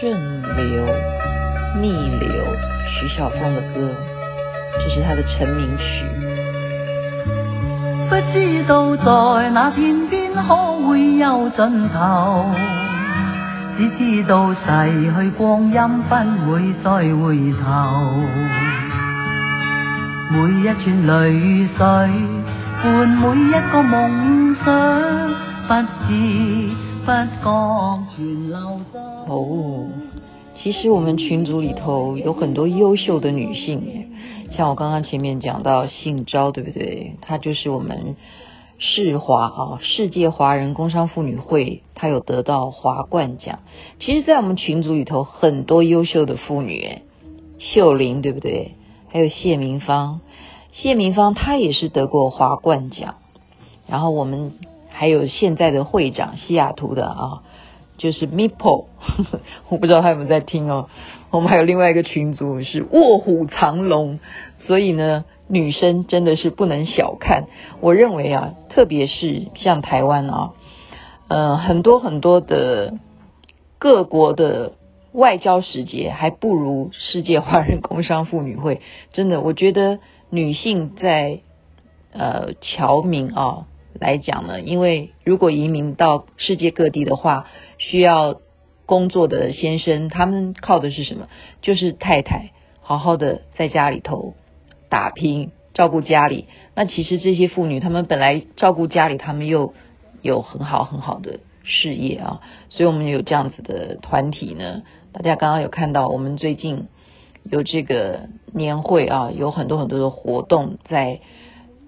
顺流逆流，徐小凤的歌，这是他的成名曲。不知道在那天边可会有尽头，只知道逝去光阴不会再回头。每一串泪水换每一个梦想，不知哦，其实我们群组里头有很多优秀的女性。像我刚刚前面讲到姓招，对不对？她就是我们世华啊，世界华人工商妇女会，她有得到华冠奖。其实，在我们群组里头，很多优秀的妇女，秀玲，对不对？还有谢明芳，谢明芳她也是得过华冠奖。然后我们还有现在的会长西雅图的啊，就是 Mipo，我不知道他有没有在听哦。我们还有另外一个群组是卧虎藏龙，所以呢，女生真的是不能小看。我认为啊，特别是像台湾啊，呃，很多很多的各国的外交使节还不如世界华人工商妇女会。真的，我觉得女性在呃侨民啊来讲呢，因为如果移民到世界各地的话，需要。工作的先生，他们靠的是什么？就是太太好好的在家里头打拼，照顾家里。那其实这些妇女，她们本来照顾家里，她们又有很好很好的事业啊。所以我们有这样子的团体呢。大家刚刚有看到，我们最近有这个年会啊，有很多很多的活动在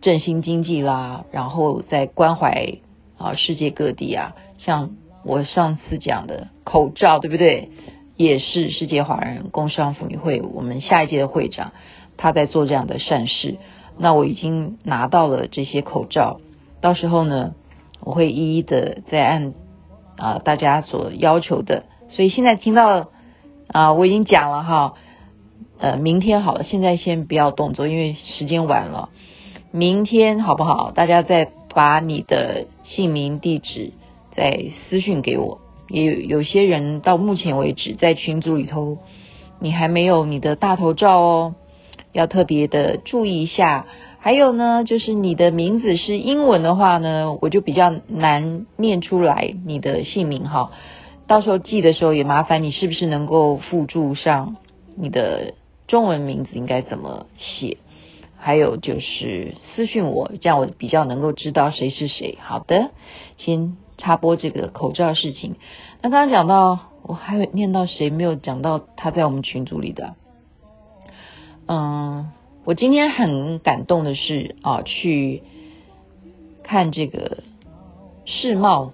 振兴经济啦，然后在关怀啊世界各地啊，像。我上次讲的口罩，对不对？也是世界华人工商妇女会，我们下一届的会长他在做这样的善事。那我已经拿到了这些口罩，到时候呢，我会一一的再按啊、大家所要求的。所以现在听到啊、我已经讲了哈，呃，明天好了，现在先不要动作，因为时间晚了。明天好不好？大家再把你的姓名、地址。再私讯给我，也有有些人到目前为止在群组里头，你还没有你的大头照哦，要特别的注意一下。还有呢，就是你的名字是英文的话呢，我就比较难念出来你的姓名哈。到时候记的时候也麻烦你，是不是能够附注上你的中文名字应该怎么写？还有就是私讯我，这样我比较能够知道谁是谁。好的，先。插播这个口罩事情，那刚刚讲到，我还有念到谁没有讲到他在我们群组里的？嗯，我今天很感动的是啊，去看这个世贸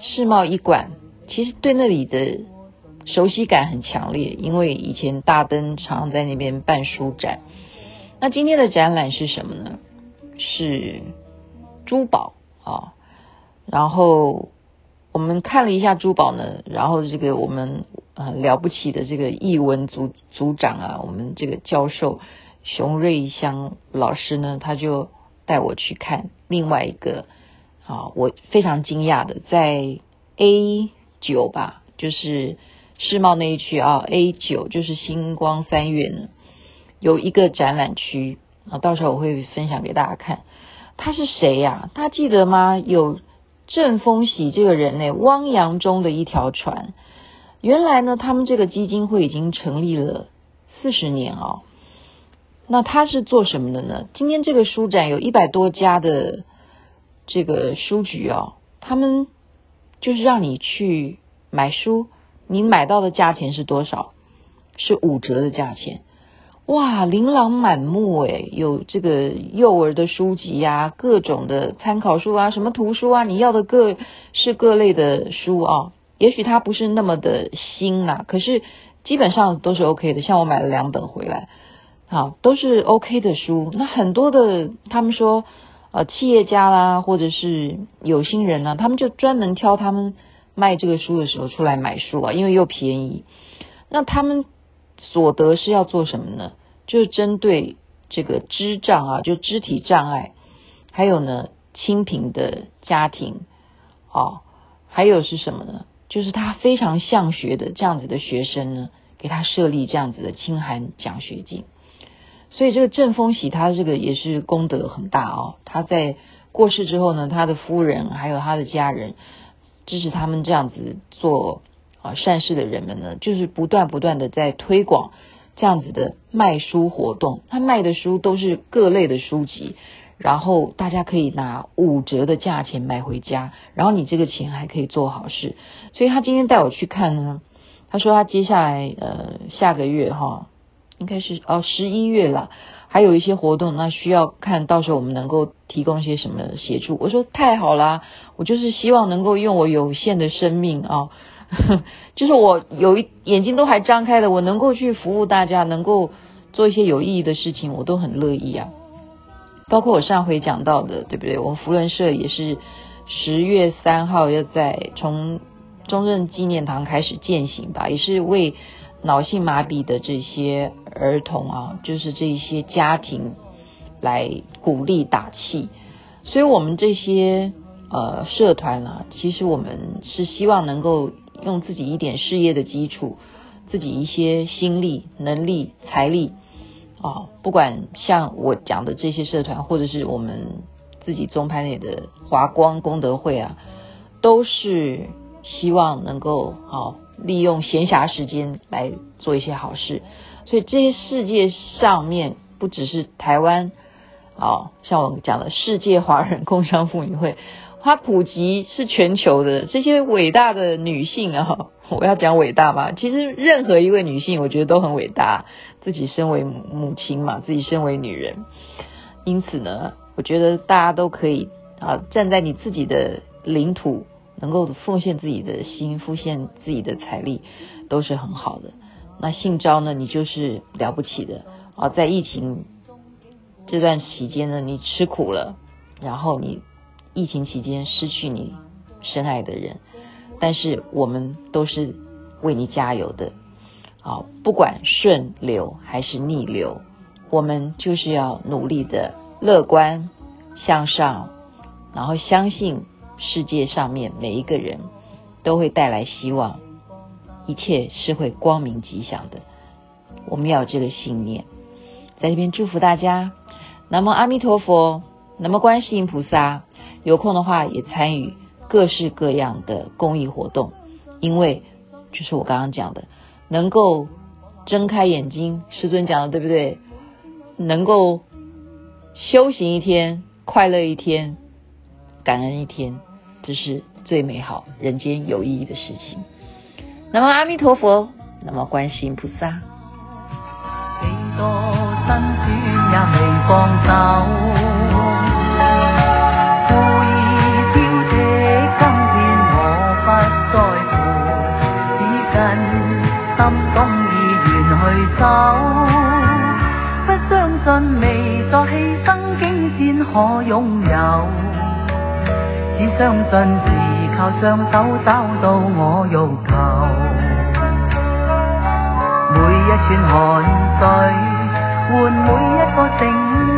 世贸一馆，其实对那里的熟悉感很强烈，因为以前大灯常常在那边办书展。那今天的展览是什么呢？是珠宝啊。然后我们看了一下珠宝呢，然后这个我们呃了不起的这个艺文组组长啊，我们这个教授熊瑞香老师呢，他就带我去看另外一个啊，我非常惊讶的，在 A 九吧，就是世贸那一区啊，A 九就是星光三月呢，有一个展览区啊，到时候我会分享给大家看，他是谁呀？大家记得吗？有。郑丰喜这个人呢，汪洋中的一条船。原来呢，他们这个基金会已经成立了四十年哦。那他是做什么的呢？今天这个书展有一百多家的这个书局哦，他们就是让你去买书，你买到的价钱是多少？是五折的价钱。哇，琳琅满目诶，有这个幼儿的书籍呀、啊，各种的参考书啊，什么图书啊，你要的各式各类的书啊。也许它不是那么的新呐、啊，可是基本上都是 OK 的。像我买了两本回来，好，都是 OK 的书。那很多的，他们说，呃，企业家啦，或者是有心人呢、啊，他们就专门挑他们卖这个书的时候出来买书啊，因为又便宜。那他们。所得是要做什么呢？就是针对这个肢障啊，就肢体障碍，还有呢，清贫的家庭，哦，还有是什么呢？就是他非常向学的这样子的学生呢，给他设立这样子的清寒奖学金。所以这个郑丰喜他这个也是功德很大哦。他在过世之后呢，他的夫人还有他的家人支持他们这样子做啊善事的人们呢，就是不断不断的在推广这样子的卖书活动。他卖的书都是各类的书籍。然后大家可以拿五折的价钱买回家，然后你这个钱还可以做好事。所以他今天带我去看呢，他说他接下来呃下个月哈，应该是哦十一月了，还有一些活动，那需要看到时候我们能够提供些什么协助。我说太好啦，我就是希望能够用我有限的生命啊，就是我有一眼睛都还张开的，我能够去服务大家，能够做一些有意义的事情，我都很乐意啊。包括我上回讲到的，对不对？我们扶轮社也是十月三号要在从中正纪念堂开始践行吧，也是为脑性麻痹的这些儿童啊，就是这些家庭来鼓励打气。所以，我们这些呃社团啊，其实我们是希望能够用自己一点事业的基础，自己一些心力、能力、财力。哦，不管像我讲的这些社团，或者是我们自己宗派内的华光功德会啊，都是希望能够好利用闲暇时间来做一些好事。所以这些世界上面不只是台湾，哦，像我讲的世界华人工商妇女会，它普及是全球的。这些伟大的女性啊，我要讲伟大吗？其实任何一位女性，我觉得都很伟大。自己身为母亲嘛，自己身为女人，因此呢，我觉得大家都可以啊，站在你自己的领土，能够奉献自己的心，奉献自己的财力，都是很好的。那姓招呢，你就是了不起的啊！在疫情这段期间呢，你吃苦了，然后你疫情期间失去你深爱的人，但是我们都是为你加油的。好，不管顺流还是逆流，我们就是要努力的乐观向上，然后相信世界上面每一个人都会带来希望，一切是会光明吉祥的。我们要有这个信念，在这边祝福大家。南无阿弥陀佛，南无观世音菩萨。有空的话也参与各式各样的公益活动，因为就是我刚刚讲的。能够睁开眼睛，师尊讲的对不对？能够修行一天，快乐一天，感恩一天，这是最美好、人间有意义的事情。南无阿弥陀佛，南无观世音菩萨。身轉也未放手，故意招的今天我不在乎，只跟心中意願去走。不相信未在犧牲經典可擁有，只相信是靠雙手找到我欲求。每一串汗水。换每一个成就，从来。